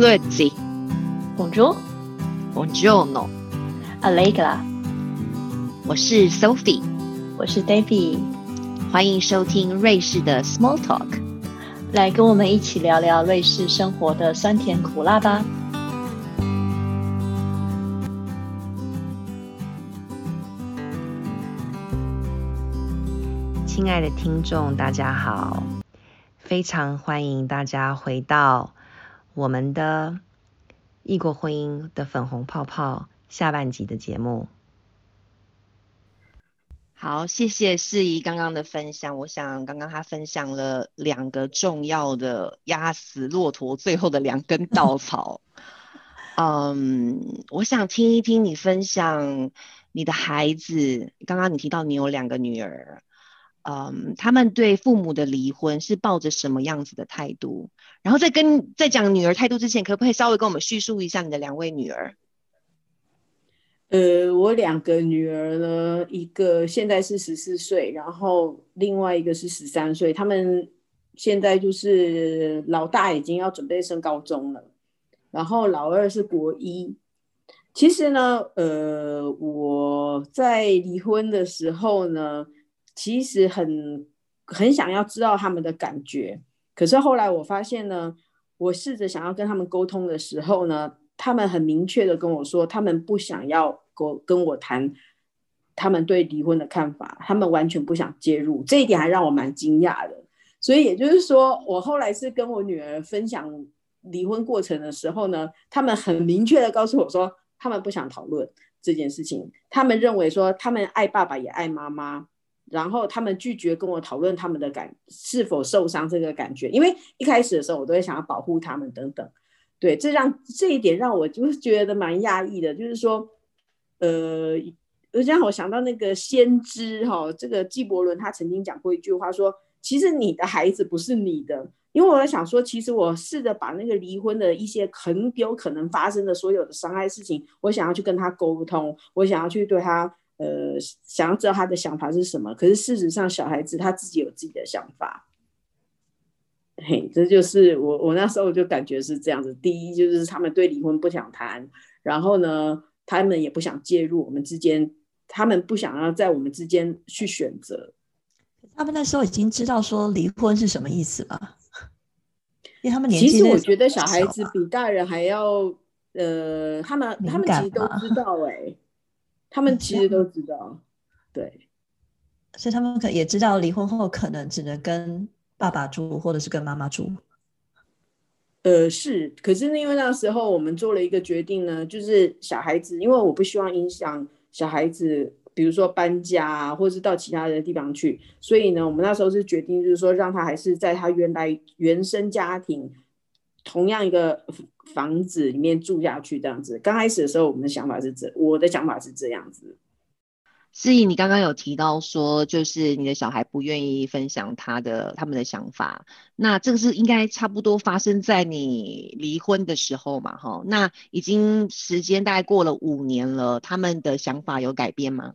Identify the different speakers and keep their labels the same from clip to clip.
Speaker 1: Grüezi,
Speaker 2: Bonjour, Buongiorno，Allegra，
Speaker 1: 我是 Sophie，
Speaker 2: 我是 David，
Speaker 1: 欢迎收听瑞士的 Small Talk。
Speaker 2: 来跟我们一起聊聊瑞士生活的酸甜苦辣吧。
Speaker 1: 亲爱的听众，大家好，非常欢迎大家回到我们的异国婚姻的粉红泡泡下半集的节目。好，谢谢世怡刚刚的分享。我想刚刚他分享了两个重要的压死骆驼最后的两根稻草。嗯，我想听一听你分享你的孩子。刚刚你提到你有两个女儿，嗯，他们对父母的离婚是抱着什么样子的态度？然后在跟在讲女儿态度之前，可不可以稍微跟我们叙述一下你的两位女儿？
Speaker 3: 呃，我两个女儿呢，一个现在是十四岁，然后另外一个是十三岁。他们现在就是老大已经要准备升高中了，然后老二是国一。其实呢，呃，我在离婚的时候呢，其实很很想要知道他们的感觉。可是后来我发现呢，我试着想要跟他们沟通的时候呢，他们很明确的跟我说，他们不想要跟跟我谈他们对离婚的看法，他们完全不想介入，这一点还让我蛮惊讶的。所以也就是说，我后来是跟我女儿分享离婚过程的时候呢，他们很明确的告诉我说，他们不想讨论这件事情，他们认为说他们爱爸爸也爱妈妈。然后他们拒绝跟我讨论他们的感是否受伤这个感觉，因为一开始的时候我都会想要保护他们等等，对，这让这一点让我就是觉得蛮讶异的，就是说，呃，让我想到那个先知哈、哦，这个纪伯伦他曾经讲过一句话说，其实你的孩子不是你的，因为我在想说，其实我试着把那个离婚的一些很有可能发生的所有的伤害事情，我想要去跟他沟通，我想要去对他。呃，想要知道他的想法是什么，可是事实上，小孩子他自己有自己的想法。嘿，这就是我我那时候就感觉是这样子。第一，就是他们对离婚不想谈，然后呢，他们也不想介入我们之间，他们不想要在我们之间去选择。
Speaker 4: 他们那时候已经知道说离婚是什么意思了，因为他们年纪
Speaker 3: 其实我觉得小孩子比大人还要，呃，他们他们其实都知道哎、欸。他们其实都知道，对，
Speaker 4: 所以他们可也知道离婚后可能只能跟爸爸住，或者是跟妈妈住。
Speaker 3: 呃，是，可是因为那时候我们做了一个决定呢，就是小孩子，因为我不希望影响小孩子，比如说搬家啊，或者是到其他的地方去，所以呢，我们那时候是决定，就是说让他还是在他原来原生家庭同样一个。房子里面住下去这样子，刚开始的时候，我们的想法是这，我的想法是这样子。
Speaker 1: 思怡，你刚刚有提到说，就是你的小孩不愿意分享他的他们的想法，那这个是应该差不多发生在你离婚的时候嘛？哈，那已经时间大概过了五年了，他们的想法有改变吗？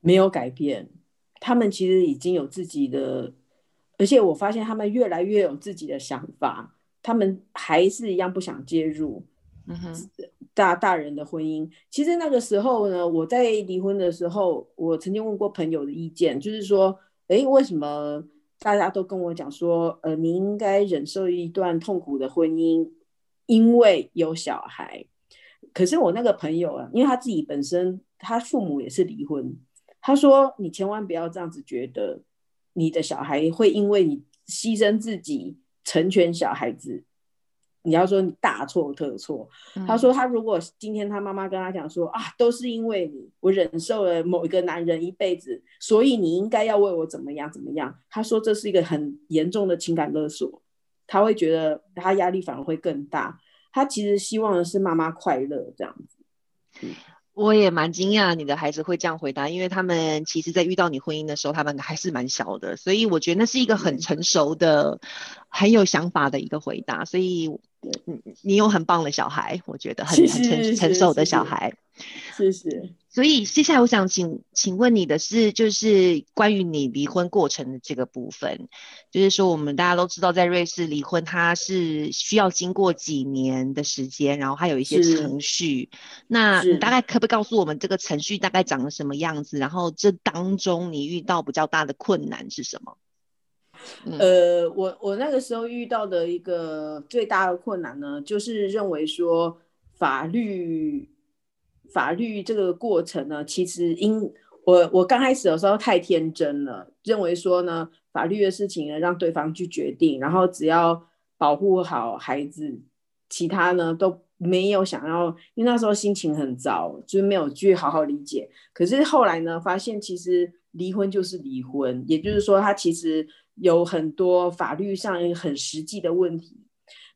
Speaker 3: 没有改变，他们其实已经有自己的，而且我发现他们越来越有自己的想法。他们还是一样不想介入，
Speaker 1: 嗯哼，
Speaker 3: 大大人的婚姻。其实那个时候呢，我在离婚的时候，我曾经问过朋友的意见，就是说，哎，为什么大家都跟我讲说，呃，你应该忍受一段痛苦的婚姻，因为有小孩。可是我那个朋友啊，因为他自己本身他父母也是离婚，他说你千万不要这样子觉得，你的小孩会因为你牺牲自己。成全小孩子，你要说你大错特错。
Speaker 1: 嗯
Speaker 3: 他说他如果今天他妈妈跟他讲说啊，都是因为你，我忍受了某一个男人一辈子，所以你应该要为我怎么样怎么样。他说这是一个很严重的情感勒索，他会觉得他压力反而会更大。他其实希望的是妈妈快乐这样子。嗯
Speaker 1: 我也蛮惊讶你的孩子会这样回答，因为他们其实，在遇到你婚姻的时候，他们还是蛮小的，所以我觉得那是一个很成熟的、很有想法的一个回答。所以，你你有很棒的小孩，我觉得很很成成熟的小孩。
Speaker 3: 是是。
Speaker 1: 所以接下来我想请请问你的是，就是关于你离婚过程的这个部分，就是说我们大家都知道，在瑞士离婚，它是需要经过几年的时间，然后还有一些程序。那你大概可不可以告诉我们这个程序大概长得什么样子？然后这当中你遇到比较大的困难是什么？嗯
Speaker 3: 呃，我我那个时候遇到的一个最大的困难呢，就是认为说法律法律这个过程呢，其实因我我刚开始的时候太天真了，认为说呢，法律的事情呢让对方去决定，然后只要保护好孩子，其他呢都没有想要，因为那时候心情很糟，就是没有去好好理解。可是后来呢，发现其实离婚就是离婚，也就是说，他其实有很多法律上很实际的问题。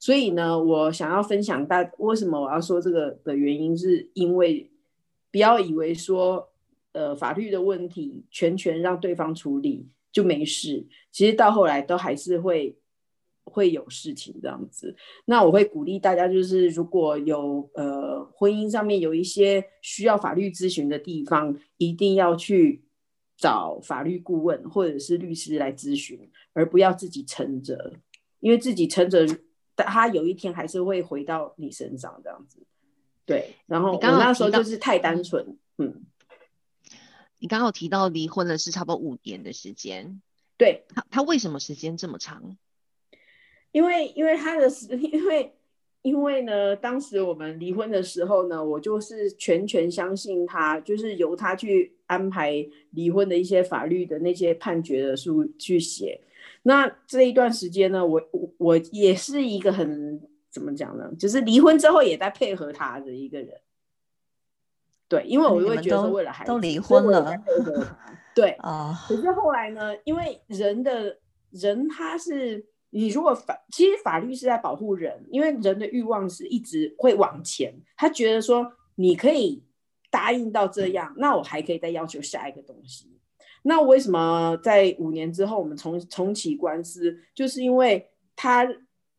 Speaker 3: 所以呢，我想要分享大为什么我要说这个的原因，是因为不要以为说，呃，法律的问题全权让对方处理就没事，其实到后来都还是会会有事情这样子。那我会鼓励大家，就是如果有呃婚姻上面有一些需要法律咨询的地方，一定要去找法律顾问或者是律师来咨询，而不要自己撑着，因为自己撑着，他有一天还是会回到你身上这样子。对，然后我那时候就是太单纯，嗯，
Speaker 1: 你刚刚有提到离婚了是差不多五年的时间，
Speaker 3: 对，
Speaker 1: 他他为什么时间这么长？
Speaker 3: 因为因为他的时，因为因为呢，当时我们离婚的时候呢，我就是全权相信他，就是由他去安排离婚的一些法律的那些判决的书去写。那这一段时间呢，我我我也是一个很怎么讲呢，就是离婚之后也在配合他的一个人。对，因为我
Speaker 4: 就
Speaker 3: 会觉得
Speaker 4: 都
Speaker 3: 为了孩子，
Speaker 4: 都离婚了。
Speaker 3: 对，
Speaker 4: 啊，
Speaker 3: 可是后来呢，因为人的人他是你如果法，其实法律是在保护人，因为人的欲望是一直会往前，他觉得说你可以答应到这样，那我还可以再要求下一个东西。那为什么在五年之后我们重重启官司，就是因为他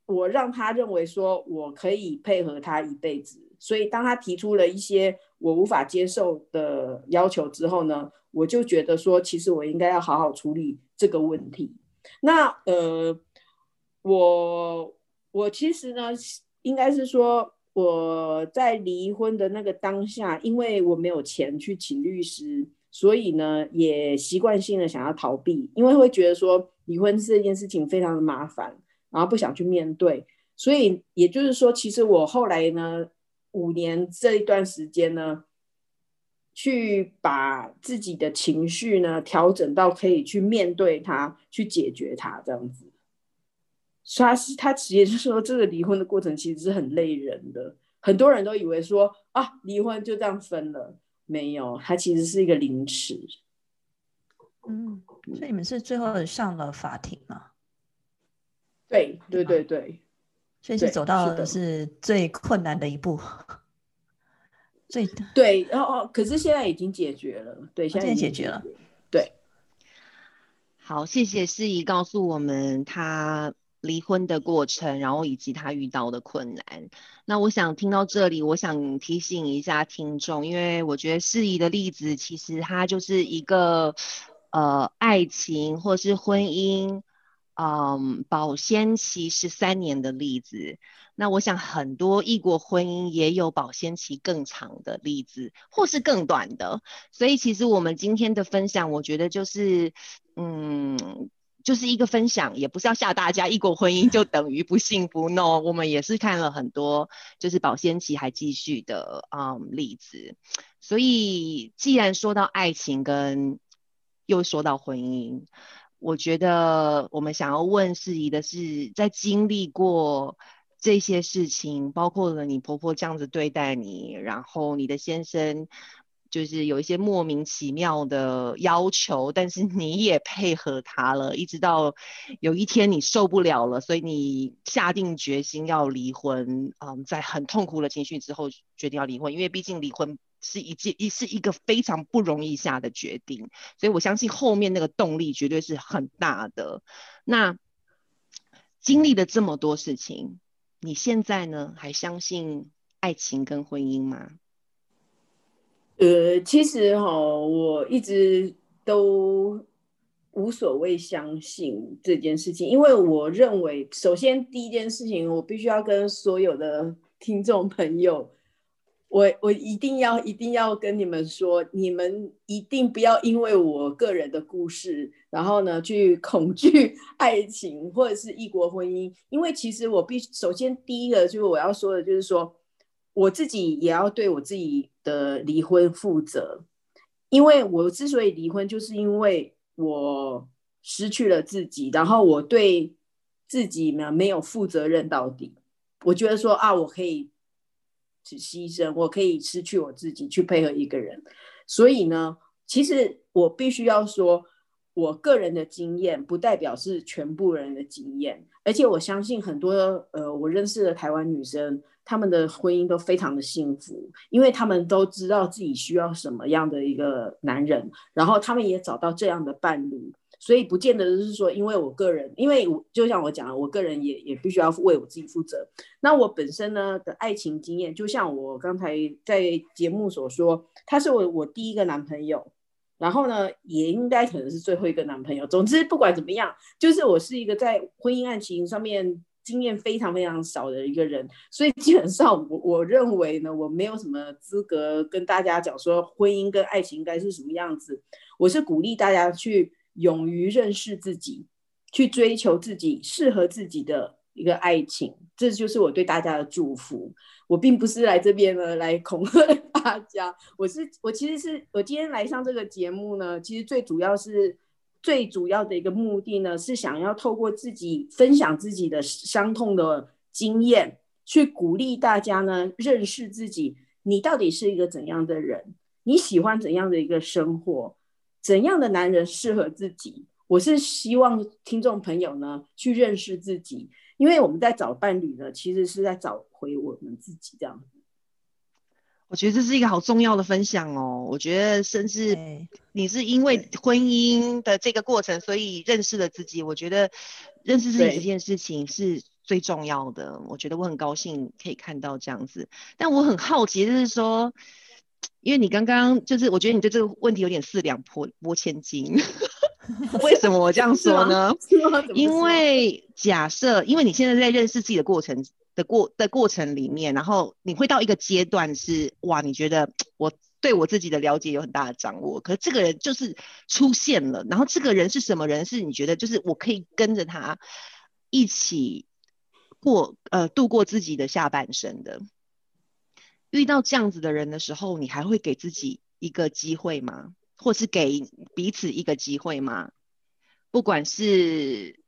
Speaker 3: 我让他认为说我可以配合他一辈子，所以当他提出了一些我无法接受的要求之后呢，我就觉得说，其实我应该要好好处理这个问题。那呃，我我其实呢，应该是说我在离婚的那个当下，因为我没有钱去请律师，所以呢，也习惯性的想要逃避，因为会觉得说离婚这件事情非常的麻烦，然后不想去面对。所以也就是说，其实我后来呢，五年这一段时间呢，去把自己的情绪呢调整到可以去面对它，去解决它，这样子。所以他是他其实就说，这个离婚的过程其实是很累人的。很多人都以为说啊，离婚就这样分了，没有，它其实是一个凌迟。
Speaker 4: 嗯，所以你们是最后上了法庭吗？
Speaker 3: 对对对对，
Speaker 4: 所以是走到的
Speaker 3: 是
Speaker 4: 最困难的一步，最
Speaker 3: 对，然后哦，可是现在已经解决了，对，现在
Speaker 4: 解决了。
Speaker 3: 对，
Speaker 1: 好，谢谢诗怡告诉我们她离婚的过程，然后以及他遇到的困难。那我想听到这里，我想提醒一下听众，因为我觉得诗怡的例子其实它就是一个呃爱情或是婚姻，嗯，保鲜期十三年的例子。那我想很多异国婚姻也有保鲜期更长的例子，或是更短的。所以其实我们今天的分享，我觉得就是，嗯，就是一个分享，也不是要吓大家异国婚姻就等于不幸福。No，我们也是看了很多就是保鲜期还继续的嗯例子。所以既然说到爱情跟又说到婚姻，我觉得我们想要问事宜的是，在经历过。这些事情包括了你婆婆这样子对待你，然后你的先生就是有一些莫名其妙的要求，但是你也配合他了，一直到有一天你受不了了，所以你下定决心要离婚。嗯，在很痛苦的情绪之后决定要离婚，因为毕竟离婚是一件一是一个非常不容易下的决定，所以我相信后面那个动力绝对是很大的。那经历了这么多事情。你现在呢？还相信爱情跟婚姻吗？
Speaker 3: 呃，其实哈，我一直都无所谓相信这件事情，因为我认为，首先第一件事情，我必须要跟所有的听众朋友。我我一定要一定要跟你们说，你们一定不要因为我个人的故事，然后呢去恐惧 爱情或者是异国婚姻。因为其实我必首先第一个就是我要说的，就是说我自己也要对我自己的离婚负责。因为我之所以离婚，就是因为我失去了自己，然后我对自己呢没有负责任到底。我觉得说啊，我可以。只牺牲，我可以失去我自己去配合一个人，所以呢，其实我必须要说，我个人的经验不代表是全部人的经验，而且我相信很多呃，我认识的台湾女生，他们的婚姻都非常的幸福，因为他们都知道自己需要什么样的一个男人，然后他们也找到这样的伴侣。所以不见得就是说，因为我个人，因为我就像我讲的，我个人也也必须要为我自己负责。那我本身呢的爱情经验，就像我刚才在节目所说，他是我我第一个男朋友，然后呢，也应该可能是最后一个男朋友。总之不管怎么样，就是我是一个在婚姻爱情上面经验非常非常少的一个人，所以基本上我我认为呢，我没有什么资格跟大家讲说婚姻跟爱情应该是什么样子。我是鼓励大家去。勇于认识自己，去追求自己适合自己的一个爱情，这就是我对大家的祝福。我并不是来这边呢来恐吓大家，我是我其实是我今天来上这个节目呢，其实最主要是最主要的一个目的呢，是想要透过自己分享自己的伤痛的经验，去鼓励大家呢认识自己，你到底是一个怎样的人，你喜欢怎样的一个生活。怎样的男人适合自己？我是希望听众朋友呢去认识自己，因为我们在找伴侣呢，其实是在找回我们自己。这样子，
Speaker 1: 我觉得这是一个好重要的分享哦。我觉得，甚至你是因为婚姻的这个过程，所以认识了自己。我觉得认识自己这件事情是最重要的。我觉得我很高兴可以看到这样子，但我很好奇，就是说。因为你刚刚就是，我觉得你对这个问题有点四两拨拨千斤。为什么我这样说呢？因为假设，因为你现在在认识自己的过程的过的过程里面，然后你会到一个阶段是，哇，你觉得我对我自己的了解有很大的掌握，可是这个人就是出现了，然后这个人是什么人？是你觉得就是我可以跟着他一起过呃度过自己的下半生的。遇到这样子的人的时候，你还会给自己一个机会吗？或是给彼此一个机会吗？不管是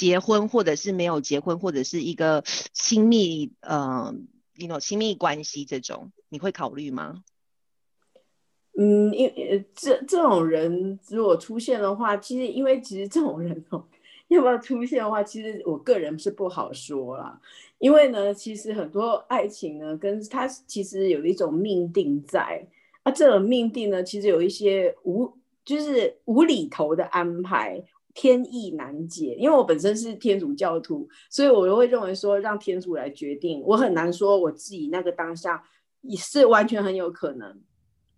Speaker 1: 结婚，或者是没有结婚，或者是一个亲密呃，一种亲密关系这种，你会考虑吗？
Speaker 3: 嗯，因这这种人如果出现的话，其实因为其实这种人哦。要不要出现的话，其实我个人是不好说啦。因为呢，其实很多爱情呢，跟他其实有一种命定在。啊，这种命定呢，其实有一些无就是无厘头的安排，天意难解。因为我本身是天主教徒，所以我就会认为说，让天主来决定。我很难说我自己那个当下也是完全很有可能，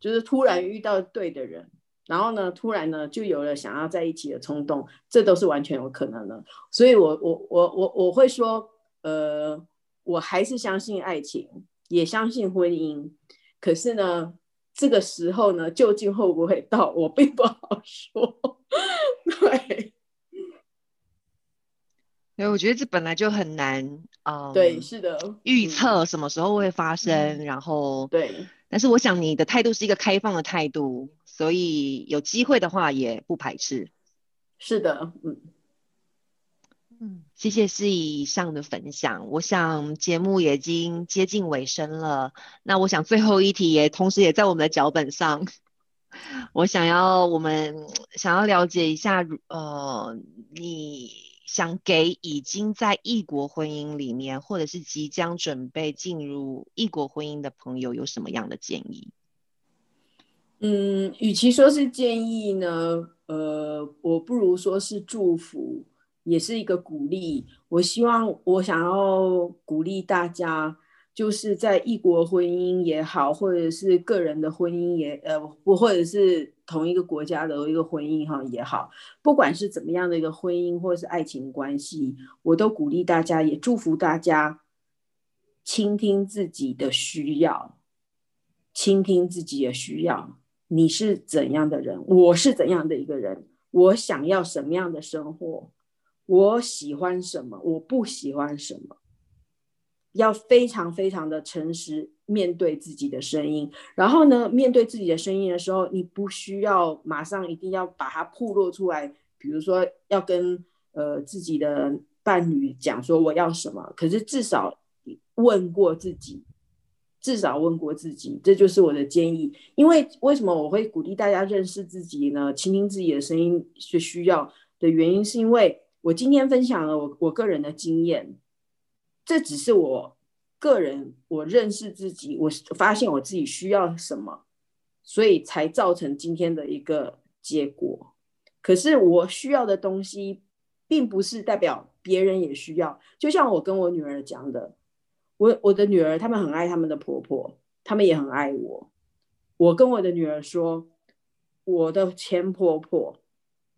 Speaker 3: 就是突然遇到对的人。然后呢，突然呢，就有了想要在一起的冲动，这都是完全有可能的。所以，我我我我我会说，呃，我还是相信爱情，也相信婚姻。可是呢，这个时候呢，究竟会不会到，我并不好说。对，
Speaker 1: 因为我觉得这本来就很难啊。
Speaker 3: 对，是的，
Speaker 1: 预测什么时候会发生，然后
Speaker 3: 对。
Speaker 1: 但是我想你的态度是一个开放的态度。所以有机会的话也不排斥。
Speaker 3: 是的，嗯
Speaker 1: 嗯，谢谢是以上的分享。我想节目已经接近尾声了，那我想最后一题也同时也在我们的脚本上。我想要我们想要了解一下，呃，你想给已经在异国婚姻里面，或者是即将准备进入异国婚姻的朋友，有什么样的建议？
Speaker 3: 嗯，与其说是建议呢，呃，我不如说是祝福，也是一个鼓励。我希望，我想要鼓励大家，就是在异国婚姻也好，或者是个人的婚姻也呃不，或者是同一个国家的一个婚姻哈也好，不管是怎么样的一个婚姻或者是爱情关系，我都鼓励大家，也祝福大家倾听自己的需要，倾听自己的需要。你是怎样的人？我是怎样的一个人？我想要什么样的生活？我喜欢什么？我不喜欢什么？要非常非常的诚实面对自己的声音，然后呢，面对自己的声音的时候，你不需要马上一定要把它铺露出来，比如说要跟呃自己的伴侣讲说我要什么，可是至少问过自己，至少问过自己，这就是我的建议。因为为什么我会鼓励大家认识自己呢？倾听自己的声音是需要的原因，是因为我今天分享了我我个人的经验。这只是我个人，我认识自己，我发现我自己需要什么，所以才造成今天的一个结果。可是我需要的东西，并不是代表别人也需要。就像我跟我女儿讲的，我我的女儿她们很爱他们的婆婆，她们也很爱我。我跟我的女儿说，我的前婆婆，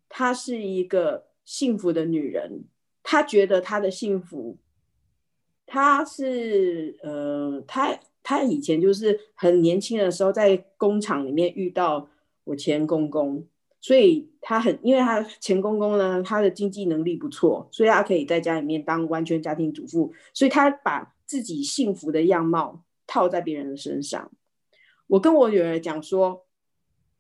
Speaker 3: 她是一个幸福的女人，她觉得她的幸福。他是呃，他他以前就是很年轻的时候在工厂里面遇到我前公公，所以他很，因为他前公公呢，他的经济能力不错，所以他可以在家里面当完全家庭主妇，所以他把自己幸福的样貌套在别人的身上。我跟我女儿讲说，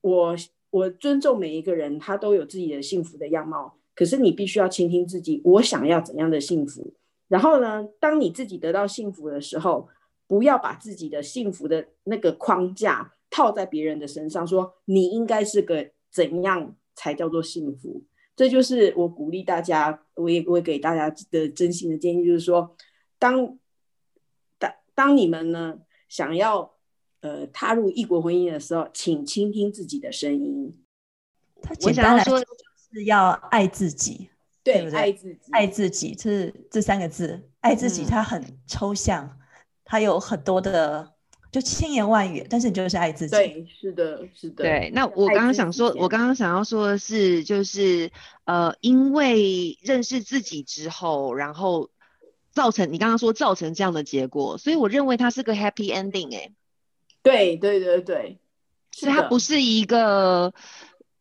Speaker 3: 我我尊重每一个人，他都有自己的幸福的样貌，可是你必须要倾听自己，我想要怎样的幸福。然后呢？当你自己得到幸福的时候，不要把自己的幸福的那个框架套在别人的身上，说你应该是个怎样才叫做幸福？这就是我鼓励大家，我也我给大家的真心的建议，就是说，当当当你们呢想要呃踏入异国婚姻的时候，请倾听自己的声音。
Speaker 4: 他简单来说就是要爱自己。
Speaker 3: 对，爱自己，
Speaker 4: 爱自己，这是这三个字，爱自己，它很抽象，它有很多的，就千言万语，但是你就是爱自己。
Speaker 3: 对，是的，是的。
Speaker 1: 对，那我刚刚想说，我刚刚想要说的是，就是呃，因为认识自己之后，然后造成你刚刚说造成这样的结果，所以我认为它是个 happy ending。哎，
Speaker 3: 对，对，对，对，
Speaker 1: 所以它不是一个。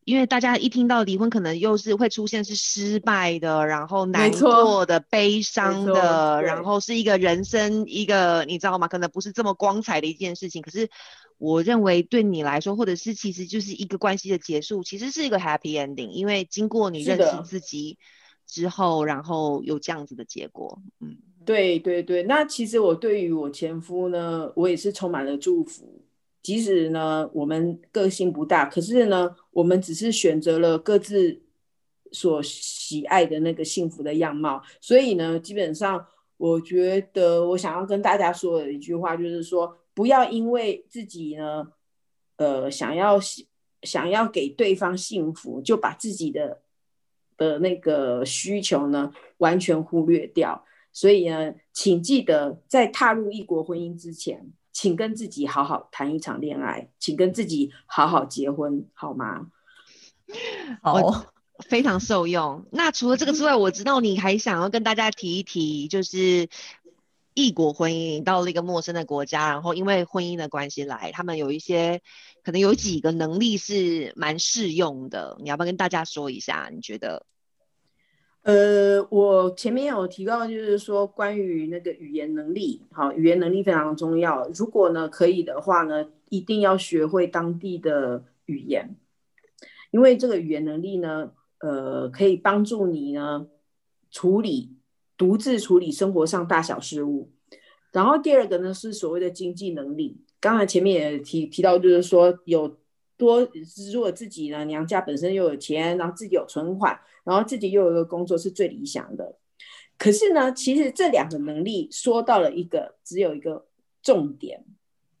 Speaker 1: 因为大家一听到离婚，可能又是会出现是失败的，然后难过的、悲伤的，然后是一个人生一个你知道吗？可能不是这么光彩的一件事情。可是我认为对你来说，或者是其实就是一个关系的结束，其实是一个 happy ending。因为经过你认识自己之后，然后有这样子的结果。
Speaker 3: 嗯，对对对。那其实我对于我前夫呢，我也是充满了祝福。即使呢，我们个性不大，可是呢，我们只是选择了各自所喜爱的那个幸福的样貌。所以呢，基本上，我觉得我想要跟大家说的一句话就是说，不要因为自己呢，呃，想要想要给对方幸福，就把自己的的那个需求呢完全忽略掉。所以呢，请记得在踏入异国婚姻之前。请跟自己好好谈一场恋爱，请跟自己好好结婚，好吗？
Speaker 1: 好，非常受用。那除了这个之外，我知道你还想要跟大家提一提，就是异国婚姻到了一个陌生的国家，然后因为婚姻的关系来，他们有一些可能有几个能力是蛮适用的，你要不要跟大家说一下？你觉得？
Speaker 3: 呃，我前面有提到，就是说关于那个语言能力，好，语言能力非常重要。如果呢可以的话呢，一定要学会当地的语言，因为这个语言能力呢，呃，可以帮助你呢处理独自处理生活上大小事务。然后第二个呢是所谓的经济能力，刚才前面也提提到，就是说有多如果自己呢娘家本身又有钱，然后自己有存款。然后自己又有一个工作是最理想的，可是呢，其实这两个能力说到了一个，只有一个重点，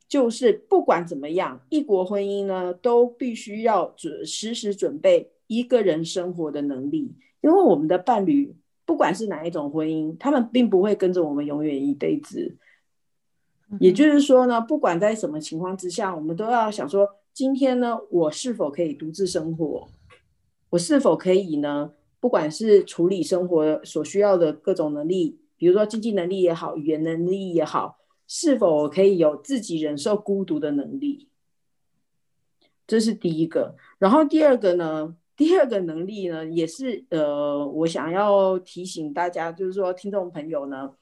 Speaker 3: 就是不管怎么样，异国婚姻呢，都必须要准时时准备一个人生活的能力，因为我们的伴侣不管是哪一种婚姻，他们并不会跟着我们永远一辈子，也就是说呢，不管在什么情况之下，我们都要想说，今天呢，我是否可以独自生活？我是否可以呢？不管是处理生活所需要的各种能力，比如说经济能力也好，语言能力也好，是否可以有自己忍受孤独的能力？这是第一个。然后第二个呢？第二个能力呢，也是呃，我想要提醒大家，就是说，听众朋友呢，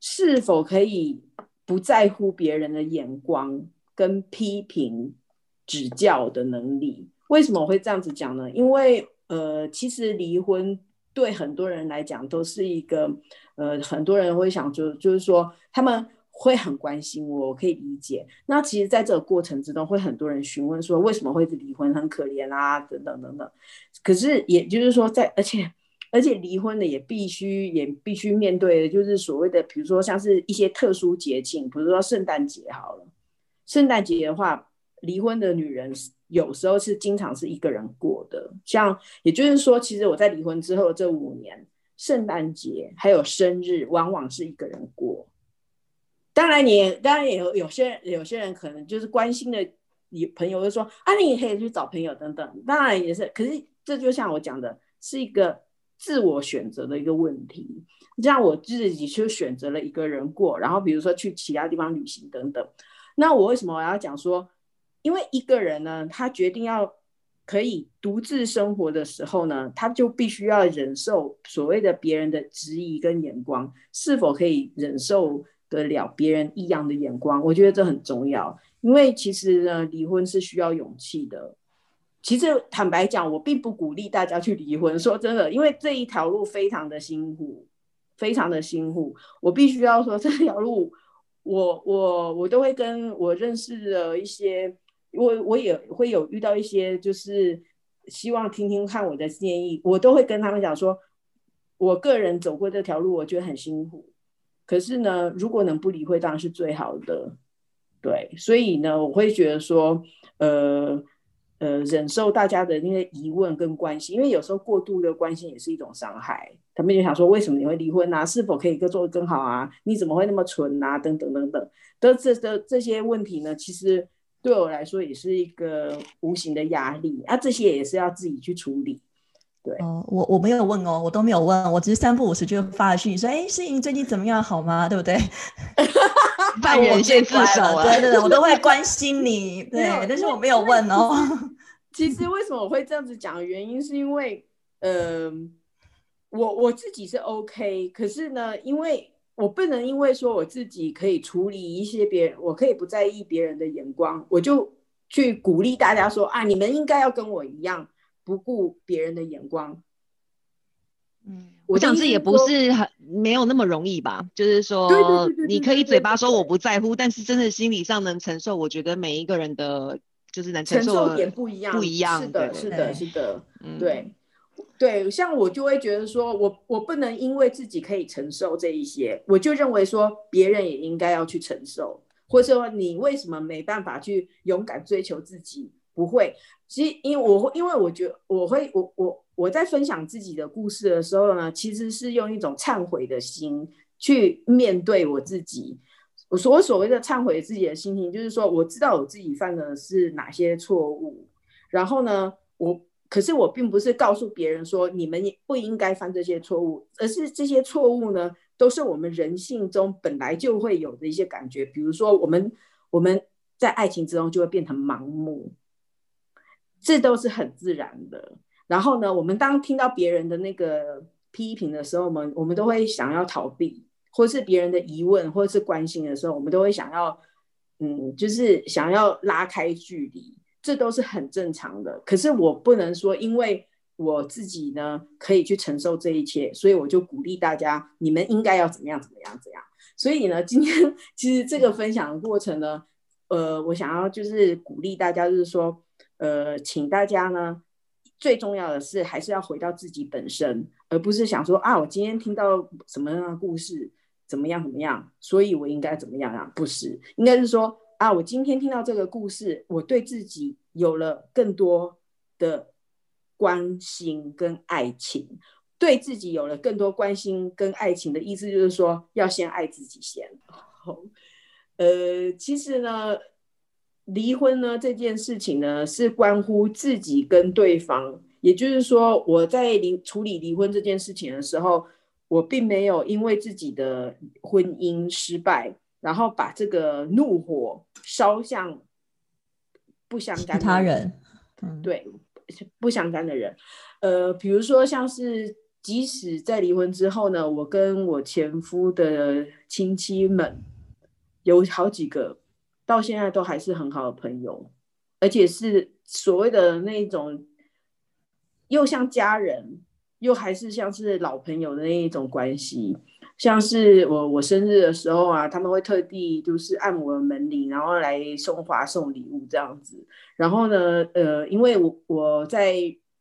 Speaker 3: 是否可以不在乎别人的眼光跟批评指教的能力？为什么会这样子讲呢？因为呃，其实离婚对很多人来讲都是一个呃，很多人会想就就是说他们。会很关心我，我可以理解。那其实，在这个过程之中，会很多人询问说，为什么会离婚，很可怜啊，等等等等。可是，也就是说，在而且而且离婚的也必须也必须面对的，就是所谓的，比如说像是一些特殊节庆，比如说圣诞节好了。圣诞节的话，离婚的女人有时候是经常是一个人过的。像也就是说，其实我在离婚之后这五年，圣诞节还有生日，往往是一个人过。当然，你当然也有有些人，有些人可能就是关心的，你朋友就说啊，你也可以去找朋友等等。当然也是，可是这就像我讲的，是一个自我选择的一个问题。像我自己就选择了一个人过，然后比如说去其他地方旅行等等。那我为什么我要讲说？因为一个人呢，他决定要可以独自生活的时候呢，他就必须要忍受所谓的别人的质疑跟眼光，是否可以忍受？得了别人异样的眼光，我觉得这很重要。因为其实呢，离婚是需要勇气的。其实坦白讲，我并不鼓励大家去离婚。说真的，因为这一条路非常的辛苦，非常的辛苦。我必须要说，这条路，我我我都会跟我认识的一些，我我也会有遇到一些，就是希望听听看我的建议，我都会跟他们讲说，我个人走过这条路，我觉得很辛苦。可是呢，如果能不理会，当然是最好的。对，所以呢，我会觉得说，呃呃，忍受大家的那些疑问跟关心，因为有时候过度的关心也是一种伤害。他们就想说，为什么你会离婚啊？是否可以做得更好啊？你怎么会那么蠢啊？等等等等，的这这这些问题呢，其实对我来说也是一个无形的压力啊。这些也是要自己去处理。对
Speaker 4: 哦，我我没有问哦，我都没有问，我只是三不五时就发了讯息说，哎，诗颖最近怎么样，好吗？对不对？
Speaker 1: 半人先自首啊，
Speaker 4: 对对对，我都会关心 你，对，但是我没有问哦。
Speaker 3: 其实为什么我会这样子讲？原因是因为，呃，我我自己是 OK，可是呢，因为我不能因为说我自己可以处理一些别人，我可以不在意别人的眼光，我就去鼓励大家说啊，你们应该要跟我一样。不顾别人的眼光，
Speaker 1: 嗯，我想这也不是很没有那么容易吧。就是说，你可以嘴巴说我不在乎，但是真的心理上能承受，我觉得每一个人的就是能承
Speaker 3: 受点不一样，
Speaker 1: 不一样。
Speaker 3: 是的，是的，是的，对，对。像我就会觉得说，我我不能因为自己可以承受这一些，我就认为说别人也应该要去承受，或者说你为什么没办法去勇敢追求自己？不会，其实因为我会，因为我觉得我会，我我我在分享自己的故事的时候呢，其实是用一种忏悔的心去面对我自己。我所所谓的忏悔自己的心情，就是说我知道我自己犯的是哪些错误，然后呢，我可是我并不是告诉别人说你们不应该犯这些错误，而是这些错误呢，都是我们人性中本来就会有的一些感觉，比如说我们我们在爱情之中就会变成盲目。这都是很自然的。然后呢，我们当听到别人的那个批评的时候，我们我们都会想要逃避，或是别人的疑问或是关心的时候，我们都会想要，嗯，就是想要拉开距离。这都是很正常的。可是我不能说，因为我自己呢可以去承受这一切，所以我就鼓励大家，你们应该要怎么样怎么样怎样。所以呢，今天 其实这个分享的过程呢，呃，我想要就是鼓励大家，就是说。呃，请大家呢，最重要的是还是要回到自己本身，而不是想说啊，我今天听到什么样的故事，怎么样怎么样，所以我应该怎么样啊？不是，应该是说啊，我今天听到这个故事，我对自己有了更多的关心跟爱情，对自己有了更多关心跟爱情的意思，就是说要先爱自己先。呃，其实呢，离婚呢这件事情呢，是关乎自己跟对方。也就是说，我在离处理离婚这件事情的时候，我并没有因为自己的婚姻失败，然后把这个怒火烧向不相干
Speaker 4: 其他人。嗯，
Speaker 3: 对，不相干的人。呃，比如说像是，即使在离婚之后呢，我跟我前夫的亲戚们有好几个，到现在都还是很好的朋友，而且是所谓的那种。又像家人，又还是像是老朋友的那一种关系。像是我我生日的时候啊，他们会特地就是按我的门铃，然后来送花送礼物这样子。然后呢，呃，因为我我在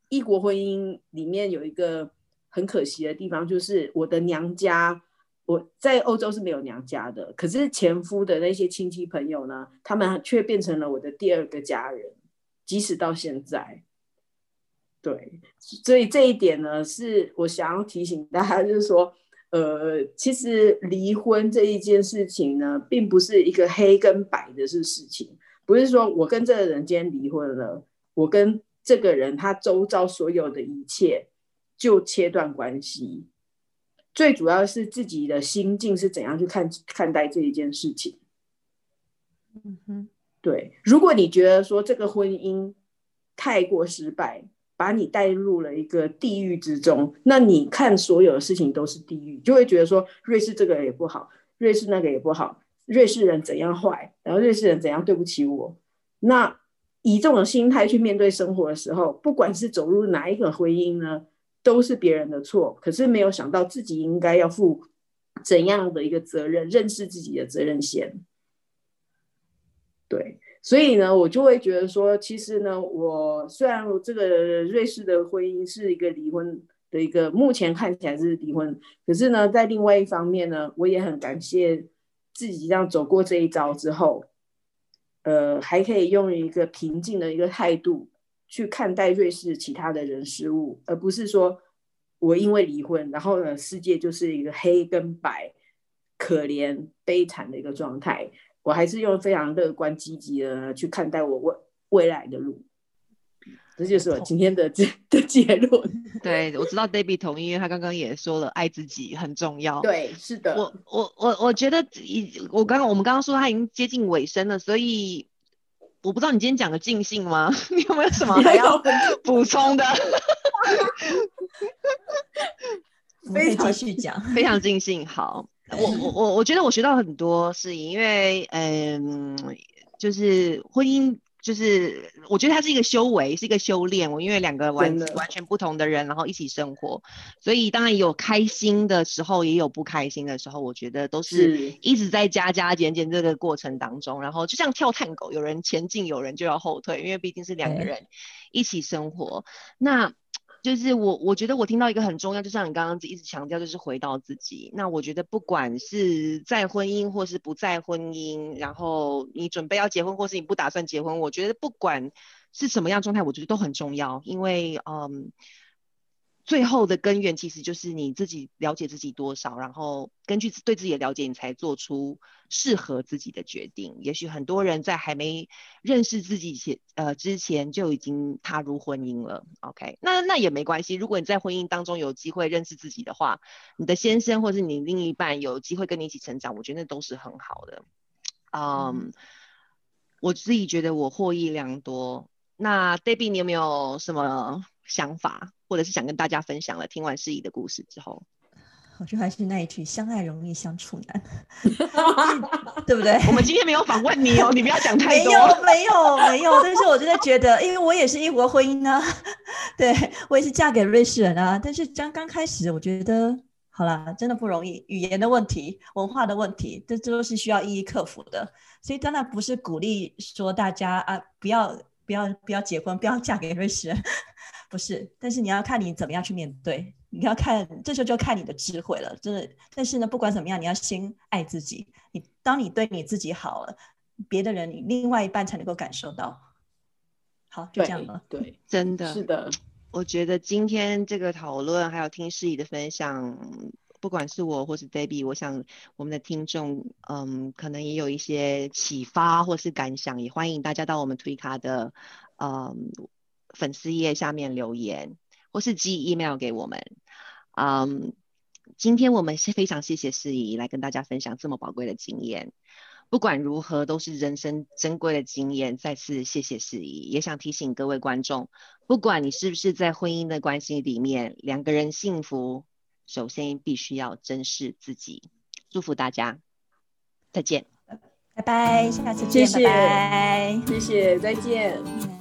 Speaker 3: 异国婚姻里面有一个很可惜的地方，就是我的娘家我在欧洲是没有娘家的，可是前夫的那些亲戚朋友呢，他们却变成了我的第二个家人，即使到现在。对，所以这一点呢，是我想要提醒大家，就是说，呃，其实离婚这一件事情呢，并不是一个黑跟白的是事情，不是说我跟这个人今天离婚了，我跟这个人他周遭所有的一切就切断关系，最主要是自己的心境是怎样去看看待这一件事情。
Speaker 4: 嗯哼，
Speaker 3: 对，如果你觉得说这个婚姻太过失败。把你带入了一个地狱之中，那你看所有的事情都是地狱，就会觉得说瑞士这个也不好，瑞士那个也不好，瑞士人怎样坏，然后瑞士人怎样对不起我。那以这种心态去面对生活的时候，不管是走入哪一个婚姻呢，都是别人的错。可是没有想到自己应该要负怎样的一个责任，认识自己的责任先。对。所以呢，我就会觉得说，其实呢，我虽然这个瑞士的婚姻是一个离婚的一个，目前看起来是离婚，可是呢，在另外一方面呢，我也很感谢自己这样走过这一招之后，呃，还可以用一个平静的一个态度去看待瑞士其他的人事物，而不是说我因为离婚，然后呢，世界就是一个黑跟白、可怜悲惨的一个状态。我还是用非常乐观积极的去看待我未未来的路，这就是我今天的这 的结论。
Speaker 1: 对，我知道 Debbie 同意，因为他刚刚也说了，爱自己很重要。
Speaker 3: 对，是的。
Speaker 1: 我我我我觉得已，我刚刚我们刚刚说他已经接近尾声了，所以我不知道你今天讲的尽兴吗？你有没有什么还要补充的？
Speaker 4: 非常继续讲，
Speaker 1: 非常尽兴。好。我我我我觉得我学到很多，是因为嗯，就是婚姻，就是我觉得它是一个修为，是一个修炼。我因为两个完完全不同的人，然后一起生活，所以当然有开心的时候，也有不开心的时候。我觉得都是一直在加加减减这个过程当中，然后就像跳探狗，有人前进，有人就要后退，因为毕竟是两个人一起生活。那就是我，我觉得我听到一个很重要，就像你刚刚一直强调，就是回到自己。那我觉得不管是在婚姻或是不在婚姻，然后你准备要结婚或是你不打算结婚，我觉得不管是什么样状态，我觉得都很重要，因为嗯。最后的根源其实就是你自己了解自己多少，然后根据对自己的了解，你才做出适合自己的决定。也许很多人在还没认识自己前，呃之前就已经踏入婚姻了。OK，那那也没关系。如果你在婚姻当中有机会认识自己的话，你的先生或是你另一半有机会跟你一起成长，我觉得那都是很好的。嗯，我自己觉得我获益良多。那 Debbie，你有没有什么想法？或者是想跟大家分享了，听完诗怡的故事之后，
Speaker 4: 我觉得还是那一句“相爱容易相处难 ”，对不对？
Speaker 1: 我们今天没有访问你哦，你不要讲太
Speaker 4: 多。没有，没有，没有。但是我真的觉得，因为我也是异国婚姻啊，对我也是嫁给瑞士人啊。但是刚刚开始，我觉得好啦，真的不容易，语言的问题、文化的问题，这这都是需要一一克服的。所以当然不是鼓励说大家啊，不要、不要、不要结婚，不要嫁给瑞士人。不是，但是你要看你怎么样去面对，你要看这时候就看你的智慧了，真的。但是呢，不管怎么样，你要先爱自己。你当你对你自己好了，别的人你另外一半才能够感受到。好，就这样了。
Speaker 3: 对，
Speaker 1: 真的
Speaker 3: 是的。
Speaker 1: 我觉得今天这个讨论还有听诗怡的分享，不管是我或是 Debbie，我想我们的听众，嗯，可能也有一些启发或是感想，也欢迎大家到我们推卡的，嗯，粉丝页下面留言，或是寄 email 给我们。嗯，今天我们是非常谢谢世仪来跟大家分享这么宝贵的经验。不管如何，都是人生珍贵的经验。再次谢谢世仪，也想提醒各位观众，不管你是不是在婚姻的关系里面，两个人幸福。首先，必须要珍视自己。祝福大家，再见，
Speaker 4: 拜拜，下次见，
Speaker 3: 谢谢，
Speaker 4: 拜拜，
Speaker 3: 谢谢，再见。